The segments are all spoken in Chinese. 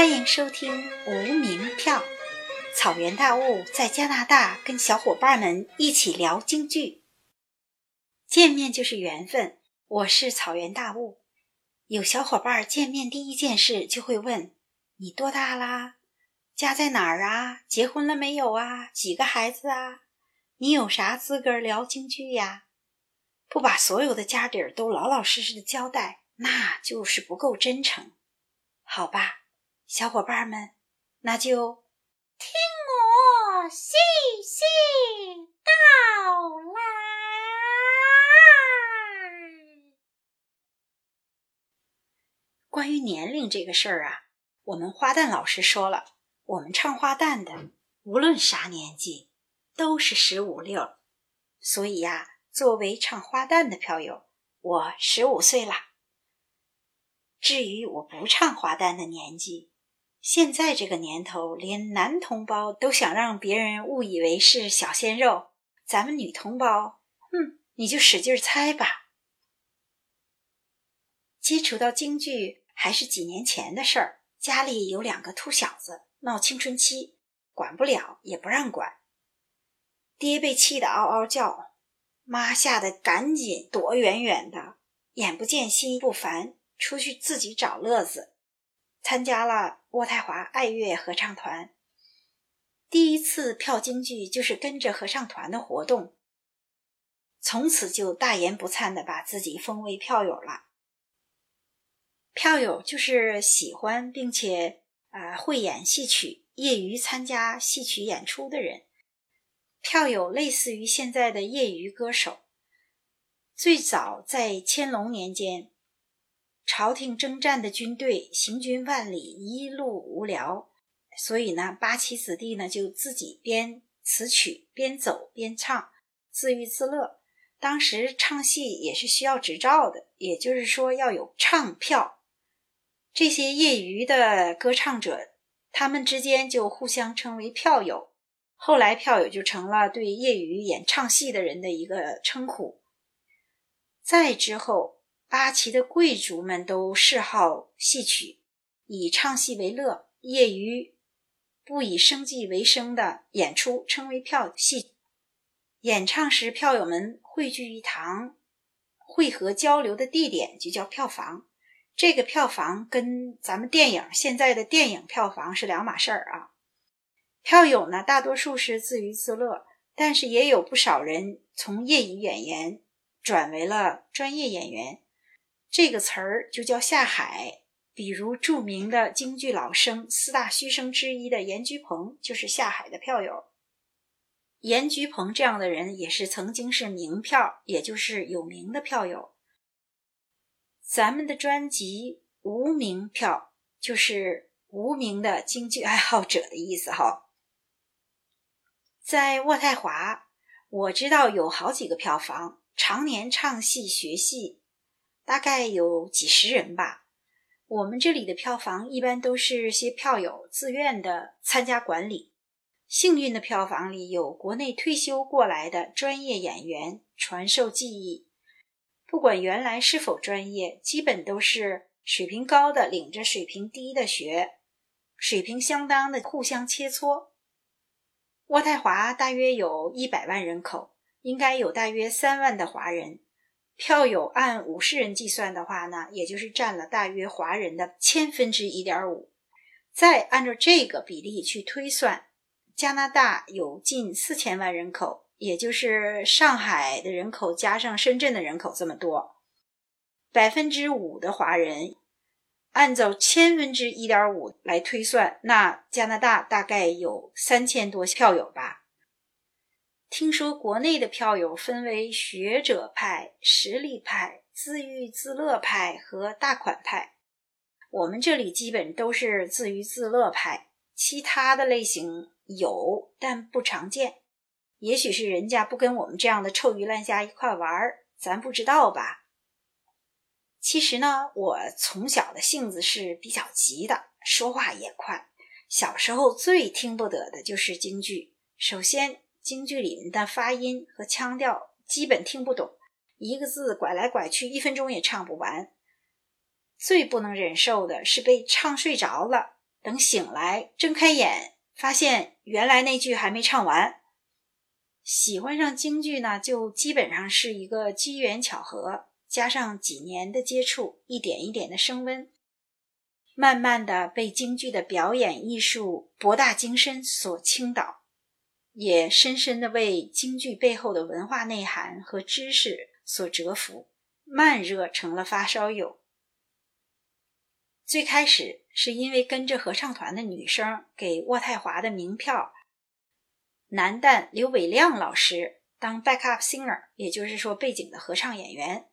欢迎收听《无名票》，草原大雾在加拿大跟小伙伴们一起聊京剧。见面就是缘分，我是草原大雾。有小伙伴见面第一件事就会问：“你多大啦？家在哪儿啊？结婚了没有啊？几个孩子啊？你有啥资格聊京剧呀？”不把所有的家底儿都老老实实的交代，那就是不够真诚，好吧？小伙伴们，那就听我细细道来。关于年龄这个事儿啊，我们花旦老师说了，我们唱花旦的，无论啥年纪，都是十五六。所以呀，作为唱花旦的票友，我十五岁啦。至于我不唱花旦的年纪，现在这个年头，连男同胞都想让别人误以为是小鲜肉，咱们女同胞，哼，你就使劲猜吧。接触到京剧还是几年前的事儿，家里有两个兔小子闹青春期，管不了也不让管，爹被气得嗷嗷叫，妈吓得赶紧躲远远的，眼不见心不烦，出去自己找乐子。参加了渥太华爱乐合唱团，第一次票京剧就是跟着合唱团的活动，从此就大言不惭的把自己封为票友了。票友就是喜欢并且啊会演戏曲、业余参加戏曲演出的人。票友类似于现在的业余歌手，最早在乾隆年间。朝廷征战的军队行军万里，一路无聊，所以呢，八旗子弟呢就自己编词曲，边走边唱，自娱自乐。当时唱戏也是需要执照的，也就是说要有唱票。这些业余的歌唱者，他们之间就互相称为票友。后来，票友就成了对业余演唱戏的人的一个称呼。再之后。八旗的贵族们都嗜好戏曲，以唱戏为乐，业余不以生计为生的演出称为票戏。演唱时，票友们汇聚一堂，汇合交流的地点就叫票房。这个票房跟咱们电影现在的电影票房是两码事儿啊。票友呢，大多数是自娱自乐，但是也有不少人从业余演员转为了专业演员。这个词儿就叫下海，比如著名的京剧老生四大须生之一的严菊鹏就是下海的票友。严菊鹏这样的人也是曾经是名票，也就是有名的票友。咱们的专辑无名票就是无名的京剧爱好者的意思哈。在渥太华，我知道有好几个票房，常年唱戏学戏。大概有几十人吧。我们这里的票房一般都是些票友自愿的参加管理。幸运的票房里有国内退休过来的专业演员传授技艺，不管原来是否专业，基本都是水平高的领着水平低的学，水平相当的互相切磋。渥太华大约有一百万人口，应该有大约三万的华人。票友按五十人计算的话呢，也就是占了大约华人的千分之一点五。再按照这个比例去推算，加拿大有近四千万人口，也就是上海的人口加上深圳的人口这么多。百分之五的华人，按照千分之一点五来推算，那加拿大大概有三千多票友吧。听说国内的票友分为学者派、实力派、自娱自乐派和大款派。我们这里基本都是自娱自乐派，其他的类型有，但不常见。也许是人家不跟我们这样的臭鱼烂虾一块玩儿，咱不知道吧？其实呢，我从小的性子是比较急的，说话也快。小时候最听不得的就是京剧，首先。京剧里面的发音和腔调基本听不懂，一个字拐来拐去，一分钟也唱不完。最不能忍受的是被唱睡着了，等醒来睁开眼，发现原来那句还没唱完。喜欢上京剧呢，就基本上是一个机缘巧合，加上几年的接触，一点一点的升温，慢慢的被京剧的表演艺术博大精深所倾倒，也深深的为京剧背后的文化内涵和知识所折服，慢热成了发烧友。最开始是因为跟着合唱团的女生给渥太华的名票。男旦刘伟亮老师当 backup singer，也就是说背景的合唱演员，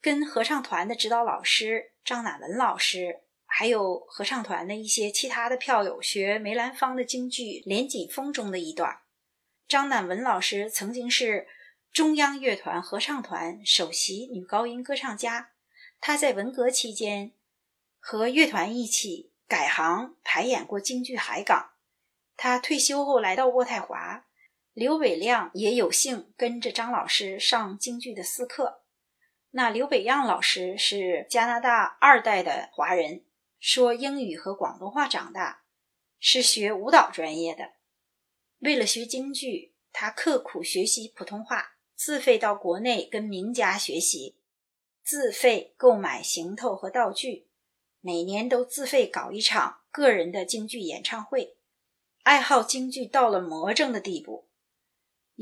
跟合唱团的指导老师张乃文老师，还有合唱团的一些其他的票友学梅兰芳的京剧《连锦风》中的一段。张乃文老师曾经是中央乐团合唱团首席女高音歌唱家，她在文革期间和乐团一起改行排演过京剧《海港》。他退休后来到渥太华，刘伟亮也有幸跟着张老师上京剧的私课。那刘北亮老师是加拿大二代的华人，说英语和广东话长大，是学舞蹈专业的。为了学京剧，他刻苦学习普通话，自费到国内跟名家学习，自费购买行头和道具，每年都自费搞一场个人的京剧演唱会。爱好京剧到了魔怔的地步。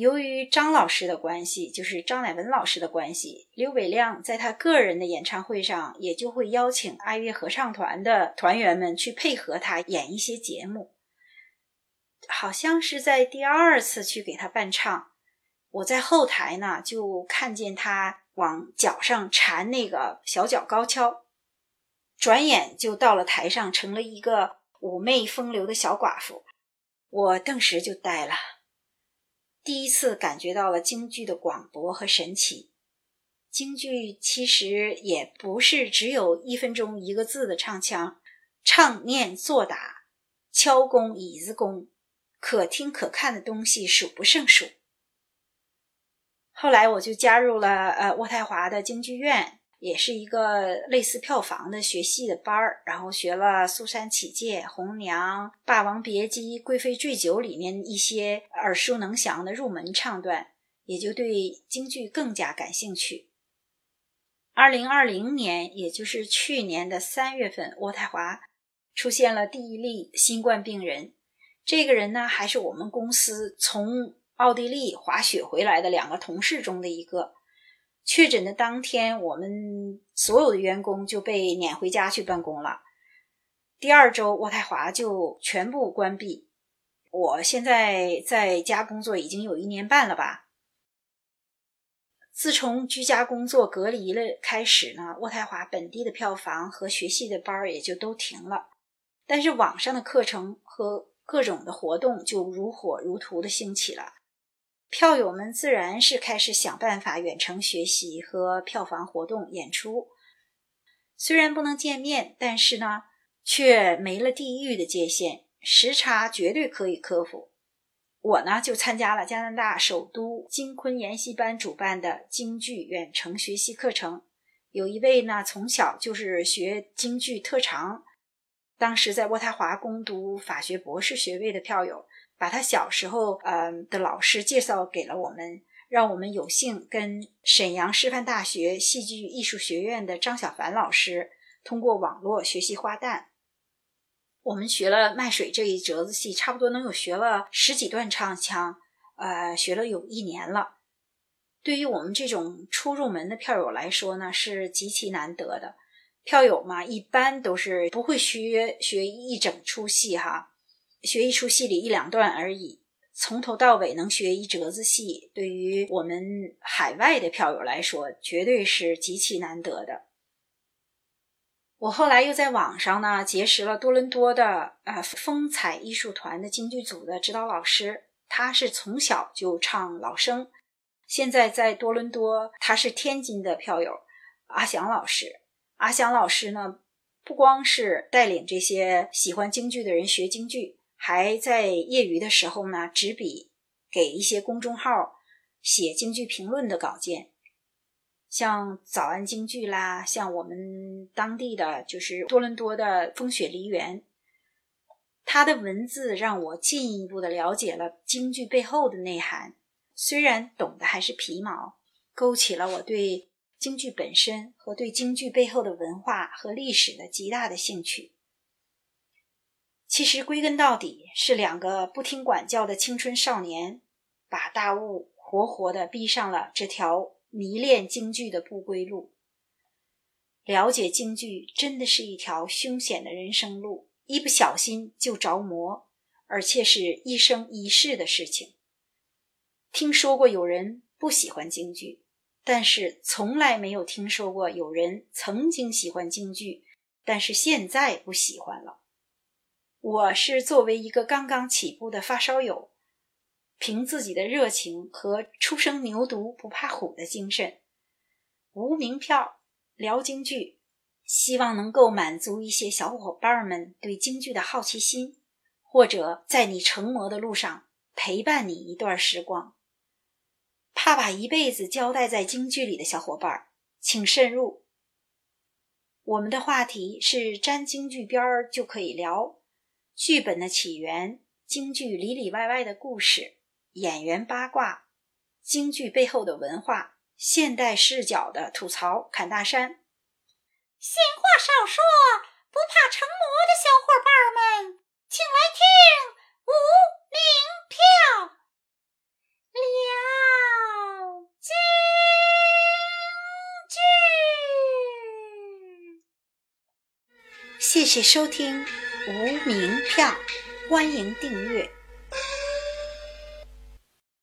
由于张老师的关系，就是张乃文老师的关系，刘伟亮在他个人的演唱会上，也就会邀请爱乐合唱团的团员们去配合他演一些节目。好像是在第二次去给他伴唱，我在后台呢，就看见他往脚上缠那个小脚高跷，转眼就到了台上，成了一个妩媚风流的小寡妇。我顿时就呆了，第一次感觉到了京剧的广博和神奇。京剧其实也不是只有一分钟一个字的唱腔，唱念做打、敲功、椅子功，可听可看的东西数不胜数。后来我就加入了呃渥太华的京剧院。也是一个类似票房的学戏的班儿，然后学了《苏三起解》《红娘》《霸王别姬》《贵妃醉酒》里面一些耳熟能详的入门唱段，也就对京剧更加感兴趣。二零二零年，也就是去年的三月份，渥太华出现了第一例新冠病人。这个人呢，还是我们公司从奥地利滑雪回来的两个同事中的一个。确诊的当天，我们所有的员工就被撵回家去办公了。第二周，渥太华就全部关闭。我现在在家工作已经有一年半了吧。自从居家工作隔离了开始呢，渥太华本地的票房和学习的班儿也就都停了，但是网上的课程和各种的活动就如火如荼的兴起了。票友们自然是开始想办法远程学习和票房活动演出。虽然不能见面，但是呢，却没了地域的界限，时差绝对可以克服。我呢，就参加了加拿大首都金昆研习班主办的京剧远程学习课程。有一位呢，从小就是学京剧特长，当时在渥太华攻读法学博士学位的票友。把他小时候呃的老师介绍给了我们，让我们有幸跟沈阳师范大学戏剧艺术学院的张小凡老师通过网络学习花旦。我们学了卖水这一折子戏，差不多能有学了十几段唱腔，呃，学了有一年了。对于我们这种初入门的票友来说呢，是极其难得的。票友嘛，一般都是不会学学一整出戏哈。学一出戏里一两段而已，从头到尾能学一折子戏，对于我们海外的票友来说，绝对是极其难得的。我后来又在网上呢结识了多伦多的呃风采艺术团的京剧组的指导老师，他是从小就唱老生，现在在多伦多，他是天津的票友，阿祥老师。阿祥老师呢，不光是带领这些喜欢京剧的人学京剧。还在业余的时候呢，执笔给一些公众号写京剧评论的稿件，像早安京剧啦，像我们当地的就是多伦多的风雪梨园，他的文字让我进一步的了解了京剧背后的内涵，虽然懂得还是皮毛，勾起了我对京剧本身和对京剧背后的文化和历史的极大的兴趣。其实归根到底，是两个不听管教的青春少年，把大雾活活的逼上了这条迷恋京剧的不归路。了解京剧真的是一条凶险的人生路。一不小心就着魔，而且是一生一世的事情。听说过有人不喜欢京剧，但是从来没有听说过有人曾经喜欢京剧，但是现在不喜欢了。我是作为一个刚刚起步的发烧友，凭自己的热情和初生牛犊不怕虎的精神，无名票聊京剧。希望能够满足一些小伙伴们对京剧的好奇心，或者在你成魔的路上陪伴你一段时光。怕把一辈子交代在京剧里的小伙伴，请慎入。我们的话题是沾京剧边儿就可以聊剧本的起源、京剧里里外外的故事、演员八卦、京剧背后的文化、现代视角的吐槽、侃大山。闲话少说，不怕成魔的小伙伴们，请来听无零票了京剧。谢谢收听无名票，欢迎订阅。